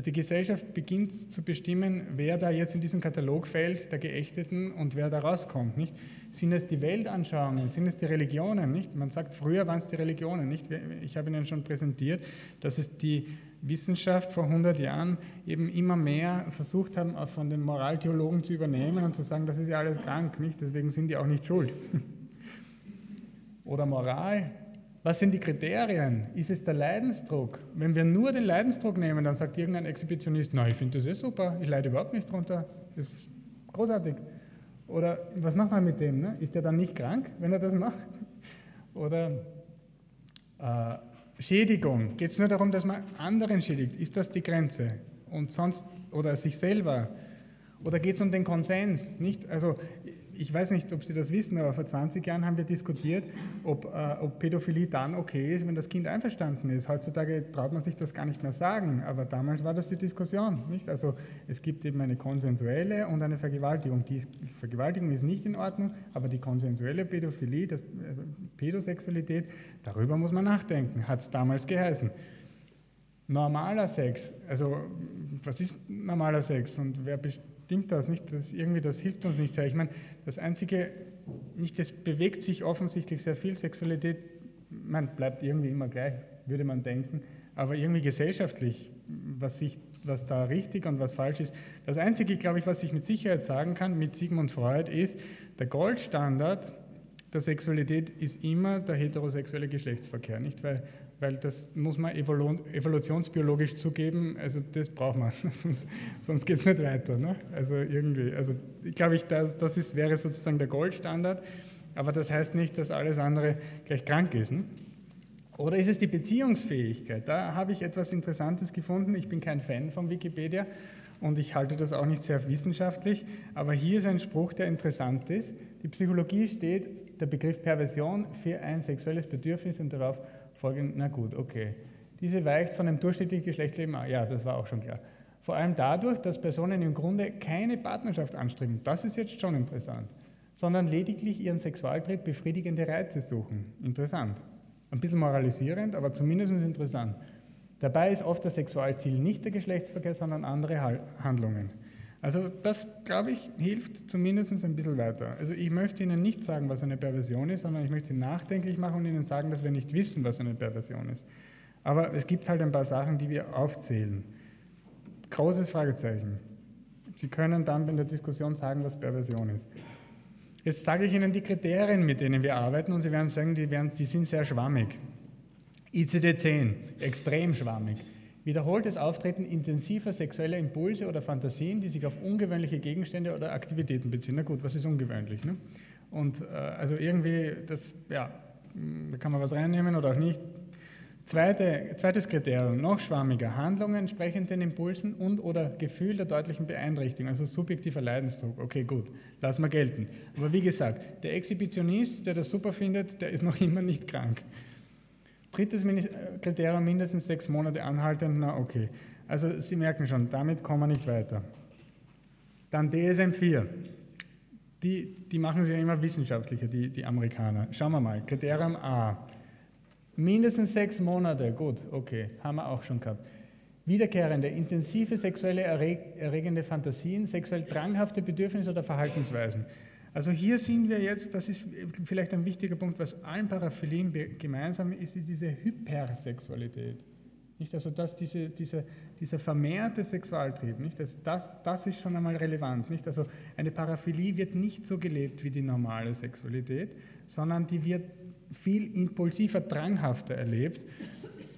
die Gesellschaft beginnt zu bestimmen, wer da jetzt in diesen Katalog fällt, der Geächteten und wer da rauskommt. Nicht? Sind es die Weltanschauungen, sind es die Religionen? Nicht? Man sagt, früher waren es die Religionen. Nicht? Ich habe Ihnen schon präsentiert, dass es die Wissenschaft vor 100 Jahren eben immer mehr versucht haben, von den Moraltheologen zu übernehmen und zu sagen, das ist ja alles krank, nicht? deswegen sind die auch nicht schuld. <laughs> Oder Moral, was sind die Kriterien? Ist es der Leidensdruck? Wenn wir nur den Leidensdruck nehmen, dann sagt irgendein Exhibitionist, na, ich finde das eh super, ich leide überhaupt nicht drunter, das ist großartig. Oder was macht man mit dem? Ne? Ist er dann nicht krank, wenn er das macht? <laughs> Oder äh, Schädigung, geht es nur darum, dass man anderen schädigt? Ist das die Grenze? Und sonst, oder sich selber? Oder geht es um den Konsens? Nicht? Also ich weiß nicht, ob Sie das wissen, aber vor 20 Jahren haben wir diskutiert, ob, äh, ob Pädophilie dann okay ist, wenn das Kind einverstanden ist. Heutzutage traut man sich das gar nicht mehr sagen, aber damals war das die Diskussion. Nicht? Also es gibt eben eine konsensuelle und eine Vergewaltigung. Die Vergewaltigung ist nicht in Ordnung, aber die konsensuelle Pädophilie, das, äh, Pädosexualität, darüber muss man nachdenken, hat es damals geheißen. Normaler Sex, also was ist normaler Sex und wer bestimmt das nicht? Das, irgendwie, das hilft uns nicht sehr. Ich meine, das Einzige, nicht, es bewegt sich offensichtlich sehr viel. Sexualität, man bleibt irgendwie immer gleich, würde man denken, aber irgendwie gesellschaftlich, was, sich, was da richtig und was falsch ist. Das Einzige, glaube ich, was ich mit Sicherheit sagen kann mit Sigmund Freud ist, der Goldstandard der Sexualität ist immer der heterosexuelle Geschlechtsverkehr, nicht? Weil weil das muss man evolutionsbiologisch zugeben, also das braucht man, <laughs> sonst, sonst geht es nicht weiter. Ne? Also irgendwie, also ich glaube, ich, das, das ist, wäre sozusagen der Goldstandard, aber das heißt nicht, dass alles andere gleich krank ist. Ne? Oder ist es die Beziehungsfähigkeit? Da habe ich etwas Interessantes gefunden. Ich bin kein Fan von Wikipedia und ich halte das auch nicht sehr wissenschaftlich, aber hier ist ein Spruch, der interessant ist. Die Psychologie steht der Begriff Perversion für ein sexuelles Bedürfnis und darauf folgend, na gut, okay. Diese weicht von dem durchschnittlichen Geschlechtsleben ab. Ja, das war auch schon klar. Vor allem dadurch, dass Personen im Grunde keine Partnerschaft anstreben. Das ist jetzt schon interessant. Sondern lediglich ihren Sexualtrieb befriedigende Reize suchen. Interessant. Ein bisschen moralisierend, aber zumindest interessant. Dabei ist oft das Sexualziel nicht der Geschlechtsverkehr, sondern andere Handlungen. Also das, glaube ich, hilft zumindest ein bisschen weiter. Also ich möchte Ihnen nicht sagen, was eine Perversion ist, sondern ich möchte Sie nachdenklich machen und Ihnen sagen, dass wir nicht wissen, was eine Perversion ist. Aber es gibt halt ein paar Sachen, die wir aufzählen. Großes Fragezeichen. Sie können dann in der Diskussion sagen, was Perversion ist. Jetzt sage ich Ihnen die Kriterien, mit denen wir arbeiten, und Sie werden sagen, die, werden, die sind sehr schwammig. ICD-10, extrem schwammig. Wiederholtes Auftreten intensiver sexueller Impulse oder Fantasien, die sich auf ungewöhnliche Gegenstände oder Aktivitäten beziehen. Na gut, was ist ungewöhnlich? Ne? Und äh, also irgendwie, das, ja, da kann man was reinnehmen oder auch nicht. Zweite, zweites Kriterium, noch schwammiger, Handlungen entsprechend den Impulsen und oder Gefühl der deutlichen Beeinträchtigung, also subjektiver Leidensdruck. Okay, gut, lassen wir gelten. Aber wie gesagt, der Exhibitionist, der das super findet, der ist noch <laughs> immer nicht krank. Drittes Kriterium, mindestens sechs Monate anhalten, na okay. Also Sie merken schon, damit kommen wir nicht weiter. Dann DSM 4. Die, die machen sie ja immer wissenschaftlicher, die, die Amerikaner. Schauen wir mal, Kriterium A. Mindestens sechs Monate, gut, okay, haben wir auch schon gehabt. Wiederkehrende, intensive sexuelle erregende Fantasien, sexuell dranghafte Bedürfnisse oder Verhaltensweisen. Also hier sind wir jetzt, das ist vielleicht ein wichtiger Punkt, was allen Paraphilien gemeinsam ist, ist diese Hypersexualität. Nicht? Also dass diese, diese, dieser vermehrte Sexualtrieb, nicht? Das, das, das ist schon einmal relevant. Nicht? Also eine Paraphilie wird nicht so gelebt wie die normale Sexualität, sondern die wird viel impulsiver, dranghafter erlebt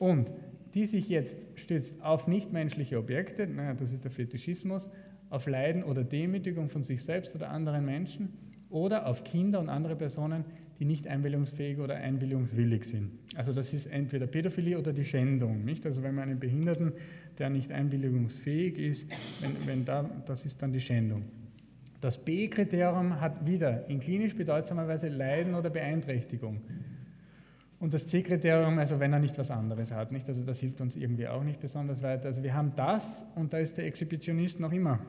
und die sich jetzt stützt auf nichtmenschliche Objekte, naja, das ist der Fetischismus, auf Leiden oder Demütigung von sich selbst oder anderen Menschen oder auf Kinder und andere Personen, die nicht einwilligungsfähig oder einwilligungswillig sind. Also das ist entweder Pädophilie oder die Schändung. Nicht? Also wenn man einen Behinderten, der nicht einwilligungsfähig ist, wenn, wenn da, das ist dann die Schändung. Das B-Kriterium hat wieder in klinisch bedeutsamer Weise Leiden oder Beeinträchtigung. Und das C-Kriterium, also wenn er nicht was anderes hat, nicht? Also das hilft uns irgendwie auch nicht besonders weiter. Also wir haben das und da ist der Exhibitionist noch immer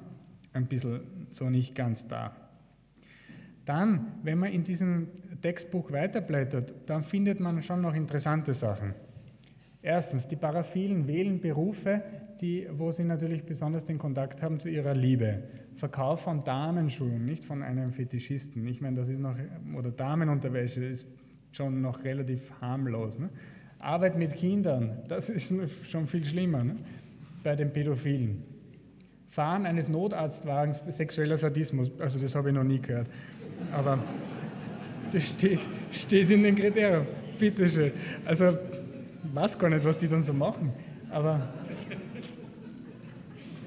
ein bisschen so nicht ganz da. Dann, wenn man in diesem Textbuch weiterblättert, dann findet man schon noch interessante Sachen. Erstens, die Paraphilen wählen Berufe, die, wo sie natürlich besonders den Kontakt haben zu ihrer Liebe. Verkauf von Damenschuhen, nicht von einem Fetischisten. Ich meine, das ist noch, oder Damenunterwäsche ist schon noch relativ harmlos. Ne? Arbeit mit Kindern, das ist <laughs> schon viel schlimmer ne? bei den Pädophilen. Fahren eines Notarztwagens, sexueller Sadismus, also das habe ich noch nie gehört. Aber das steht, steht in den Kriterien. Bitteschön. Also, ich weiß gar nicht, was die dann so machen. Aber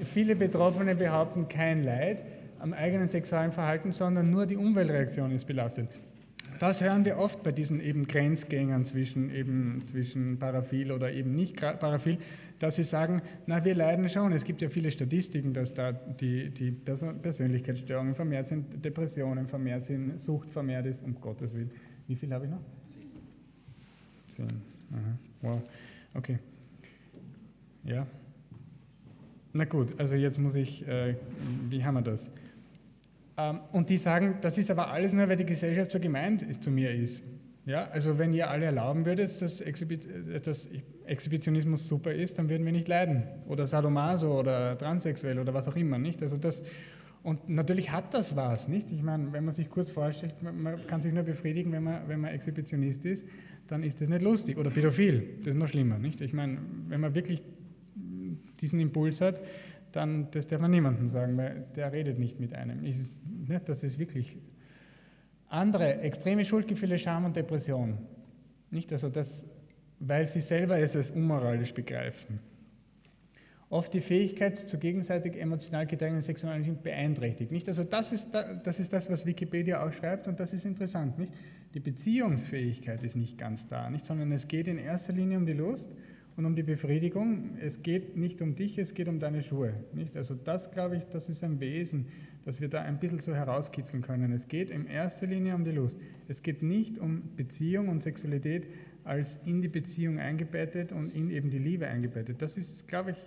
viele Betroffene behaupten kein Leid am eigenen sexuellen Verhalten, sondern nur die Umweltreaktion ist belastet. Das hören wir oft bei diesen eben Grenzgängern zwischen, eben, zwischen Paraphil oder eben nicht Paraphil, dass sie sagen, na, wir leiden schon. Es gibt ja viele Statistiken, dass da die, die Persönlichkeitsstörungen vermehrt sind, Depressionen vermehrt sind, Sucht vermehrt ist, um Gottes Willen. Wie viel habe ich noch? Zehn. Wow. Okay. Ja. Na gut, also jetzt muss ich, äh, wie haben wir das? Ähm, und die sagen, das ist aber alles nur, weil die Gesellschaft so gemeint ist, zu mir ist. Ja, also wenn ihr alle erlauben würdet, dass, Exhibi dass Exhibitionismus super ist, dann würden wir nicht leiden. Oder Sadomaso oder transsexuell oder was auch immer, nicht? Also das, und natürlich hat das was, nicht? Ich meine, wenn man sich kurz vorstellt, man kann sich nur befriedigen, wenn man, wenn man Exhibitionist ist, dann ist das nicht lustig. Oder pädophil, das ist noch schlimmer, nicht? Ich meine, wenn man wirklich diesen Impuls hat, dann das darf man niemandem sagen, weil der redet nicht mit einem. Ist, ne, das ist wirklich andere extreme Schuldgefühle, Scham und Depression. Nicht also das, weil sie selber es als unmoralisch begreifen. Oft die Fähigkeit zur gegenseitig emotional getragenen Sexualität beeinträchtigt. Nicht? Also das ist, das ist das, was Wikipedia auch schreibt und das ist interessant. Nicht? Die Beziehungsfähigkeit ist nicht ganz da, nicht? sondern es geht in erster Linie um die Lust und um die Befriedigung. Es geht nicht um dich, es geht um deine Schuhe. Nicht? Also das, glaube ich, das ist ein Wesen, das wir da ein bisschen so herauskitzeln können. Es geht in erster Linie um die Lust. Es geht nicht um Beziehung und Sexualität als in die Beziehung eingebettet und in eben die Liebe eingebettet. Das ist, glaube ich,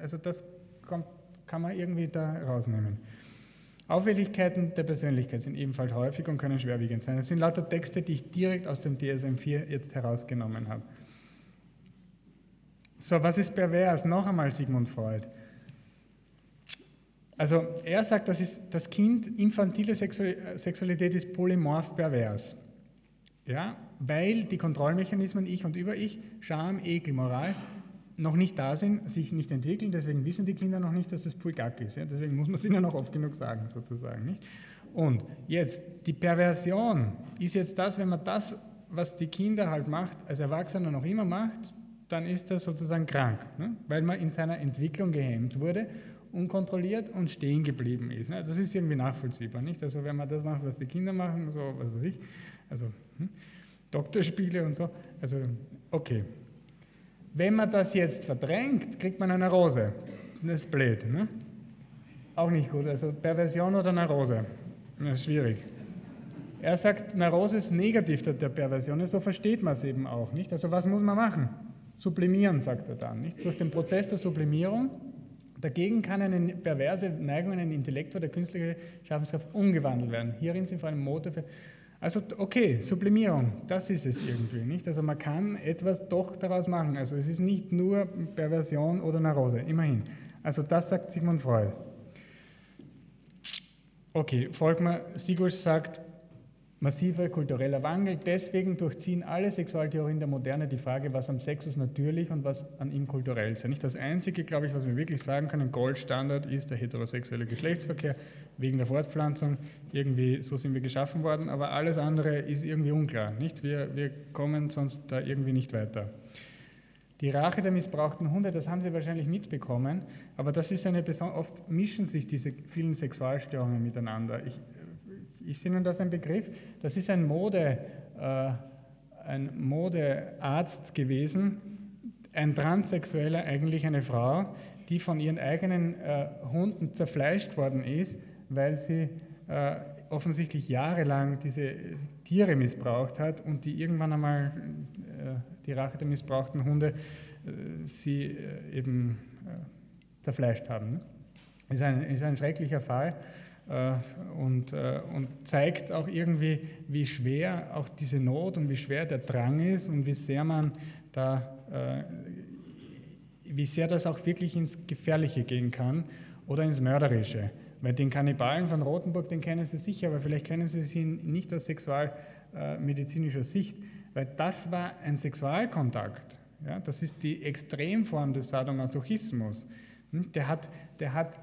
also das kommt, kann man irgendwie da rausnehmen. Auffälligkeiten der Persönlichkeit sind ebenfalls häufig und können schwerwiegend sein. Das sind lauter Texte, die ich direkt aus dem DSM-4 jetzt herausgenommen habe. So, was ist pervers? Noch einmal Sigmund Freud. Also er sagt, das, ist, das Kind, infantile Sexualität ist polymorph pervers. Ja, weil die Kontrollmechanismen Ich und Über-Ich, Scham, Ekel, Moral noch nicht da sind, sich nicht entwickeln, deswegen wissen die Kinder noch nicht, dass das Pulgak ist. Ja? Deswegen muss man es ihnen noch oft genug sagen, sozusagen. Nicht? Und jetzt, die Perversion ist jetzt das, wenn man das, was die Kinder halt macht, als Erwachsener noch immer macht, dann ist er sozusagen krank, ne? weil man in seiner Entwicklung gehemmt wurde, unkontrolliert und stehen geblieben ist. Ne? Das ist irgendwie nachvollziehbar, nicht? Also wenn man das macht, was die Kinder machen, so was weiß ich, also hm, Doktorspiele und so, also okay. Wenn man das jetzt verdrängt, kriegt man eine Rose. Das ist blöd. Ne? Auch nicht gut. Also Perversion oder. Das ist schwierig. Er sagt, Neurose ist negativ der Perversion. So versteht man es eben auch nicht. Also was muss man machen? Sublimieren, sagt er dann. Nicht? Durch den Prozess der Sublimierung. Dagegen kann eine perverse Neigung, ein Intellekt oder künstliche Schaffenskraft umgewandelt werden. Hierin sind vor allem für. Also, okay, Sublimierung, das ist es irgendwie, nicht? Also, man kann etwas doch daraus machen. Also, es ist nicht nur Perversion oder Neurose, immerhin. Also, das sagt Sigmund Freud. Okay, Volkmar Sigusch sagt, massiver kultureller Wandel. Deswegen durchziehen alle Sexualtheorien der Moderne die Frage, was am Sexus natürlich und was an ihm kulturell ist. Nicht das Einzige, glaube ich, was wir wirklich sagen können, Goldstandard ist der heterosexuelle Geschlechtsverkehr wegen der Fortpflanzung. Irgendwie so sind wir geschaffen worden, aber alles andere ist irgendwie unklar. Nicht? Wir, wir kommen sonst da irgendwie nicht weiter. Die Rache der missbrauchten Hunde, das haben Sie wahrscheinlich mitbekommen, aber das ist eine oft mischen sich diese vielen Sexualstörungen miteinander. Ich ist Ihnen das ein Begriff? Das ist ein, Mode, äh, ein Modearzt gewesen, ein Transsexueller, eigentlich eine Frau, die von ihren eigenen äh, Hunden zerfleischt worden ist, weil sie äh, offensichtlich jahrelang diese Tiere missbraucht hat und die irgendwann einmal äh, die Rache der missbrauchten Hunde äh, sie äh, eben zerfleischt haben. Ist ein, ist ein schrecklicher Fall. Äh, und, äh, und zeigt auch irgendwie, wie schwer auch diese Not und wie schwer der Drang ist und wie sehr man da, äh, wie sehr das auch wirklich ins Gefährliche gehen kann oder ins Mörderische. Weil den Kannibalen von Rothenburg, den kennen Sie sicher, aber vielleicht kennen Sie ihn nicht aus sexualmedizinischer Sicht, weil das war ein Sexualkontakt. Ja, das ist die Extremform des Sadomasochismus. Hm, der hat, der hat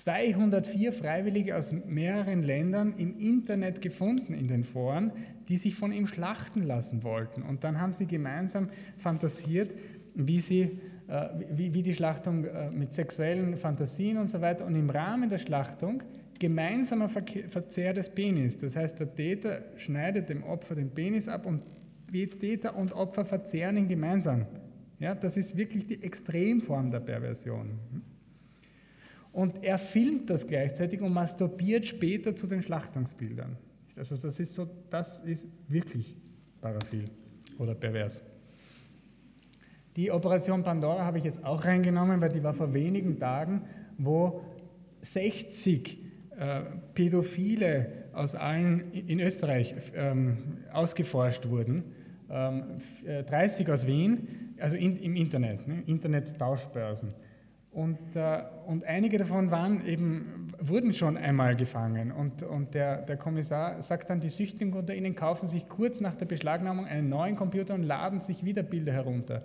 204 Freiwillige aus mehreren Ländern im Internet gefunden in den Foren, die sich von ihm schlachten lassen wollten. Und dann haben sie gemeinsam fantasiert, wie, sie, äh, wie, wie die Schlachtung äh, mit sexuellen Fantasien und so weiter. Und im Rahmen der Schlachtung gemeinsamer Verzehr des Penis. Das heißt, der Täter schneidet dem Opfer den Penis ab und Täter und Opfer verzehren ihn gemeinsam. Ja, das ist wirklich die Extremform der Perversion. Und er filmt das gleichzeitig und masturbiert später zu den Schlachtungsbildern. Also das ist so, das ist wirklich paraphil oder pervers. Die Operation Pandora habe ich jetzt auch reingenommen, weil die war vor wenigen Tagen, wo 60 äh, Pädophile aus allen in Österreich ähm, ausgeforscht wurden, ähm, 30 äh, aus Wien, also in, im Internet, ne? Internet-Tauschbörsen. Und, äh, und einige davon waren eben, wurden schon einmal gefangen. Und, und der, der Kommissar sagt dann, die Süchtigen unter ihnen kaufen sich kurz nach der Beschlagnahmung einen neuen Computer und laden sich wieder Bilder herunter.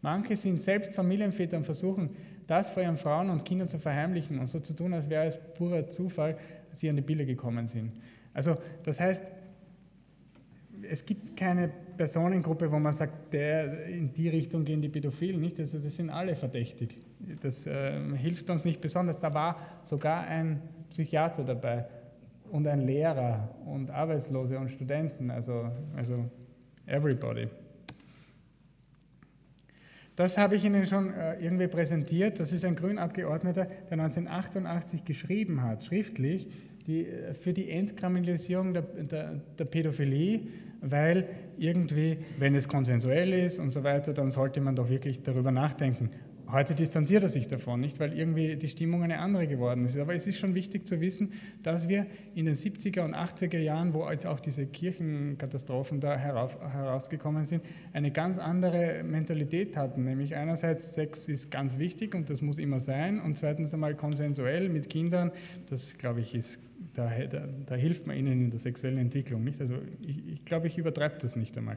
Manche sind selbst Familienväter und versuchen, das vor ihren Frauen und Kindern zu verheimlichen und so zu tun, als wäre es purer Zufall, dass sie an die Bilder gekommen sind. Also das heißt, es gibt keine Personengruppe, wo man sagt, der, in die Richtung gehen die Pädophilen nicht. Also das sind alle verdächtig. Das äh, hilft uns nicht besonders. Da war sogar ein Psychiater dabei und ein Lehrer und Arbeitslose und Studenten, also, also everybody. Das habe ich Ihnen schon äh, irgendwie präsentiert. Das ist ein Grünabgeordneter, der 1988 geschrieben hat, schriftlich, die, äh, für die Entkriminalisierung der, der, der Pädophilie weil irgendwie, wenn es konsensuell ist und so weiter, dann sollte man doch wirklich darüber nachdenken. Heute distanziert er sich davon, nicht weil irgendwie die Stimmung eine andere geworden ist. Aber es ist schon wichtig zu wissen, dass wir in den 70er und 80er Jahren, wo jetzt auch diese Kirchenkatastrophen da herauf, herausgekommen sind, eine ganz andere Mentalität hatten. Nämlich einerseits, Sex ist ganz wichtig und das muss immer sein. Und zweitens einmal konsensuell mit Kindern, das glaube ich ist da, da, da, hilft man ihnen in der sexuellen Entwicklung. Nicht? Also ich, ich glaube, ich übertreibe das nicht einmal.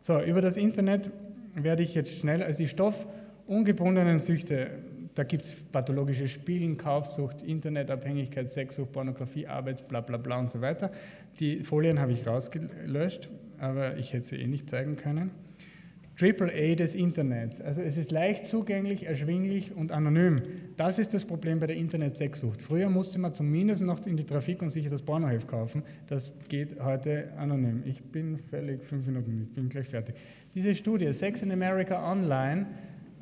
So, über das Internet werde ich jetzt schnell, also die stoffungebundenen Süchte, da gibt es pathologische Spielen, Kaufsucht, Internetabhängigkeit, Sexsucht, Pornografie, Arbeit, bla bla bla und so weiter. Die Folien habe ich rausgelöscht, aber ich hätte sie eh nicht zeigen können. Triple A des Internets. Also es ist leicht zugänglich, erschwinglich und anonym. Das ist das Problem bei der Internet-Sexsucht. Früher musste man zumindest noch in die Trafik und sich das Pornoheft kaufen. Das geht heute anonym. Ich bin völlig fünf Minuten, ich bin gleich fertig. Diese Studie, Sex in America Online,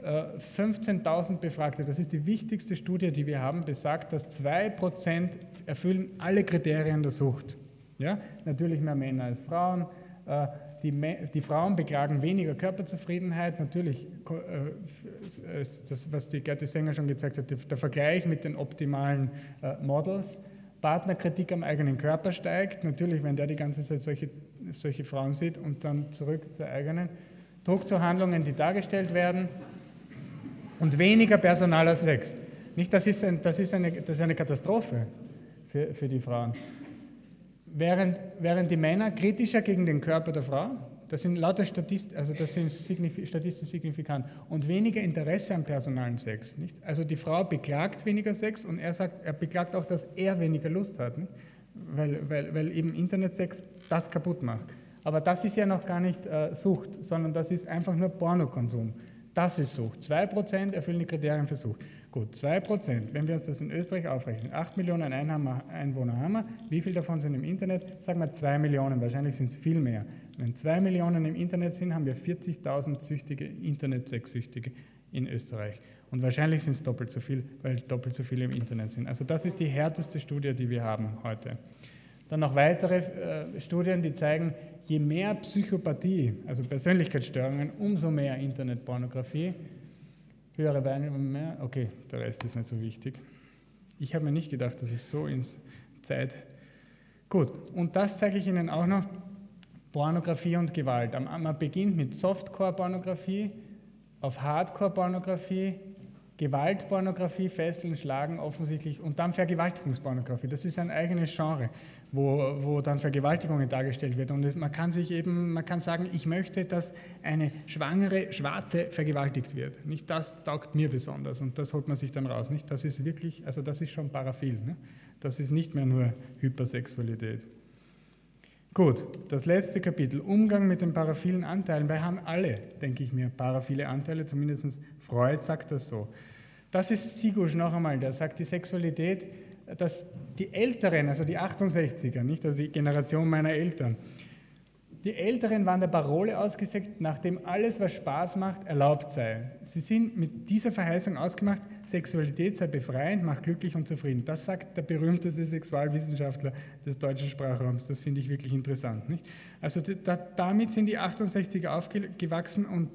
15.000 äh, Befragte, das ist die wichtigste Studie, die wir haben, besagt, dass 2% erfüllen alle Kriterien der Sucht. Ja? Natürlich mehr Männer als Frauen äh, die, die, Frauen beklagen weniger Körperzufriedenheit. Natürlich, äh, das, was die Gerti Sänger schon gezeigt hat, der Vergleich mit den optimalen Models. Partnerkritik am eigenen Körper steigt. Natürlich, wenn der die ganze Zeit solche, solche Frauen sieht und dann zurück zur eigenen. Druck zu Handlungen, die dargestellt werden. Und weniger Personal als wächst. Nicht, das, ist ein, das, ist eine, das ist eine Katastrophe für, für die Frauen während, während die Männer kritischer gegen den Körper der Frau, das sind lauter Statist, also das sind statistisch signifikant, und weniger Interesse am personalen Sex. Nicht? Also die Frau beklagt weniger Sex und er sagt, er beklagt auch, dass er weniger Lust hat, Weil, weil, weil eben Internetsex das kaputt macht. Aber das ist ja noch gar nicht äh, Sucht, sondern das ist einfach nur Pornokonsum. Das ist Sucht. 2% erfüllen die Kriterien für Sucht. Gut, 2%, wenn wir uns das in Österreich aufrechnen, 8 Millionen Einwohner haben wir, wie viel davon sind im Internet? Sagen wir 2 Millionen, wahrscheinlich sind es viel mehr. Wenn 2 Millionen im Internet sind, haben wir 40.000 süchtige, Internet-Sexsüchtige in Österreich. Und wahrscheinlich sind es doppelt so viel, weil doppelt so viele im Internet sind. Also das ist die härteste Studie, die wir haben heute. Dann noch weitere äh, Studien, die zeigen, je mehr Psychopathie, also Persönlichkeitsstörungen, umso mehr Internetpornografie. Höhere Wahrnehmung mehr. Okay, der Rest ist nicht so wichtig. Ich habe mir nicht gedacht, dass ich so in Zeit. Gut, und das zeige ich Ihnen auch noch. Pornografie und Gewalt. Man beginnt mit Softcore-Pornografie, auf Hardcore-Pornografie, Gewaltpornografie, Fesseln, Schlagen offensichtlich und dann Vergewaltigungspornografie. Das ist ein eigenes Genre, wo, wo dann Vergewaltigungen dargestellt wird. Und man kann sich eben, man kann sagen, ich möchte, dass eine schwangere Schwarze vergewaltigt wird. Nicht das taugt mir besonders und das holt man sich dann raus. Nicht? Das ist wirklich, also das ist schon paraphil. Ne? Das ist nicht mehr nur Hypersexualität. Gut, das letzte Kapitel, Umgang mit den paraphilen Anteilen. Wir haben alle, denke ich mir, paraphile Anteile, zumindest Freud sagt das so. Das ist Sigusch noch einmal, der sagt, die Sexualität dass die Älteren, also die 68er, nicht, also die Generation meiner Eltern, die Älteren waren der Parole ausgesetzt, nachdem alles, was Spaß macht, erlaubt sei. Sie sind mit dieser Verheißung ausgemacht, Sexualität sei befreiend, macht glücklich und zufrieden. Das sagt der berühmteste Sexualwissenschaftler des deutschen Sprachraums. Das finde ich wirklich interessant. Nicht? Also da, damit sind die 68er aufgewachsen und,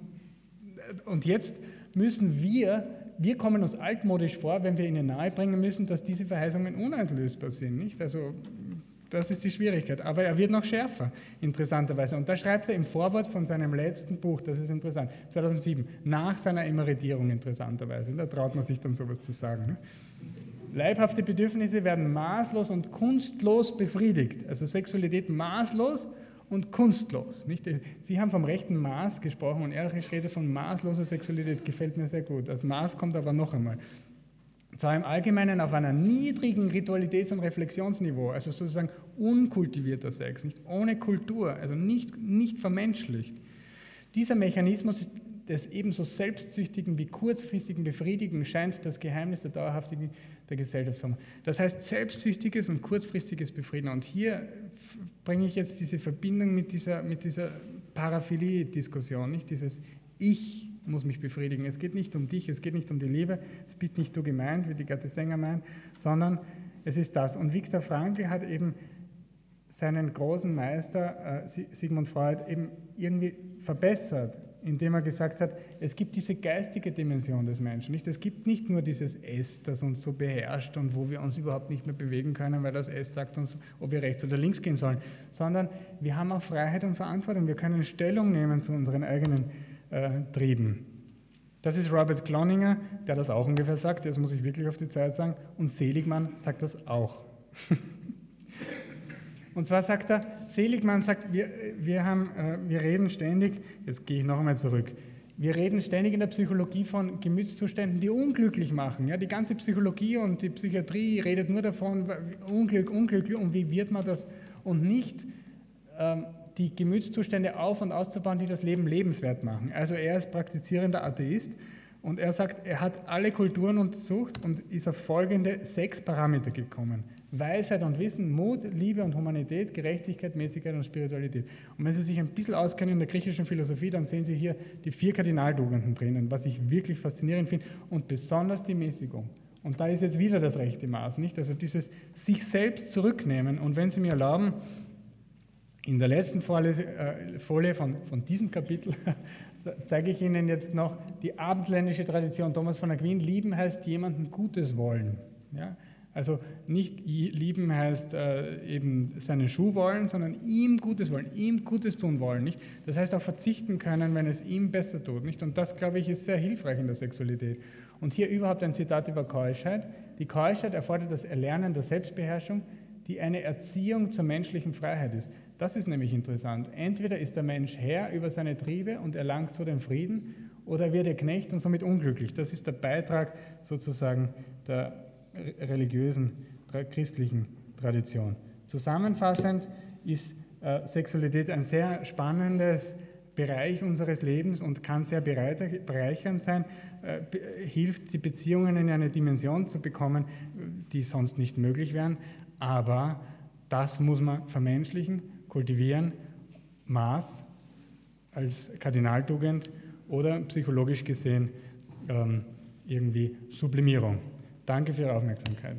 und jetzt müssen wir, wir kommen uns altmodisch vor, wenn wir ihnen nahebringen müssen, dass diese Verheißungen uneinlösbar sind. Nicht? Also das ist die Schwierigkeit. Aber er wird noch schärfer, interessanterweise. Und da schreibt er im Vorwort von seinem letzten Buch, das ist interessant, 2007, nach seiner Emeritierung interessanterweise. Da traut man sich dann sowas zu sagen. Ne? Leibhafte Bedürfnisse werden maßlos und kunstlos befriedigt. Also Sexualität maßlos und kunstlos. Nicht? Sie haben vom rechten Maß gesprochen und Erich redet von maßloser Sexualität, gefällt mir sehr gut. Das Maß kommt aber noch einmal zwar im Allgemeinen auf einer niedrigen Ritualitäts- und Reflexionsniveau, also sozusagen unkultivierter Sex, nicht ohne Kultur, also nicht, nicht vermenschlicht. Dieser Mechanismus des ebenso selbstsüchtigen wie kurzfristigen Befriedigen scheint das Geheimnis der dauerhaftigen der Gesellschaftsform. Das heißt selbstsüchtiges und kurzfristiges Befrieden. Und hier bringe ich jetzt diese Verbindung mit dieser, mit dieser Paraphilie-Diskussion, nicht dieses Ich muss mich befriedigen. Es geht nicht um dich, es geht nicht um die Liebe, es wird nicht du gemeint, wie die Gatte Sänger meint, sondern es ist das. Und Viktor Frankl hat eben seinen großen Meister äh, Sigmund Freud eben irgendwie verbessert, indem er gesagt hat, es gibt diese geistige Dimension des Menschen. Nicht? Es gibt nicht nur dieses S, das uns so beherrscht und wo wir uns überhaupt nicht mehr bewegen können, weil das S sagt uns, ob wir rechts oder links gehen sollen, sondern wir haben auch Freiheit und Verantwortung. Wir können Stellung nehmen zu unseren eigenen äh, trieben. Das ist Robert Cloninger, der das auch ungefähr sagt, das muss ich wirklich auf die Zeit sagen, und Seligmann sagt das auch. <laughs> und zwar sagt er, Seligmann sagt, wir, wir, haben, äh, wir reden ständig, jetzt gehe ich noch einmal zurück, wir reden ständig in der Psychologie von Gemütszuständen, die unglücklich machen. Ja, die ganze Psychologie und die Psychiatrie redet nur davon, Unglück, Unglück und wie wird man das und nicht ähm, die Gemütszustände auf- und auszubauen, die das Leben lebenswert machen. Also er ist praktizierender Atheist und er sagt, er hat alle Kulturen untersucht und ist auf folgende sechs Parameter gekommen. Weisheit und Wissen, Mut, Liebe und Humanität, Gerechtigkeit, Mäßigkeit und Spiritualität. Und wenn Sie sich ein bisschen auskennen in der griechischen Philosophie, dann sehen Sie hier die vier Kardinaltugenden drinnen, was ich wirklich faszinierend finde und besonders die Mäßigung. Und da ist jetzt wieder das rechte Maß, nicht? Also dieses sich selbst zurücknehmen. Und wenn Sie mir erlauben, in der letzten äh, Folie von, von diesem Kapitel <laughs> zeige ich Ihnen jetzt noch die abendländische Tradition. Thomas von Aquin, lieben heißt jemandem Gutes wollen. Ja? Also nicht lieben heißt äh, eben seinen Schuh wollen, sondern ihm Gutes wollen, ihm Gutes tun wollen. Nicht? Das heißt auch verzichten können, wenn es ihm besser tut. Nicht? Und das, glaube ich, ist sehr hilfreich in der Sexualität. Und hier überhaupt ein Zitat über Keuschheit. Die Keuschheit erfordert das Erlernen der Selbstbeherrschung, die eine Erziehung zur menschlichen Freiheit ist. Das ist nämlich interessant. Entweder ist der Mensch Herr über seine Triebe und erlangt so den Frieden, oder wird er Knecht und somit unglücklich. Das ist der Beitrag sozusagen der religiösen, christlichen Tradition. Zusammenfassend ist äh, Sexualität ein sehr spannendes Bereich unseres Lebens und kann sehr bereichernd sein, äh, hilft, die Beziehungen in eine Dimension zu bekommen, die sonst nicht möglich wären. Aber das muss man vermenschlichen, kultivieren, Maß als Kardinaltugend oder psychologisch gesehen ähm, irgendwie Sublimierung. Danke für Ihre Aufmerksamkeit.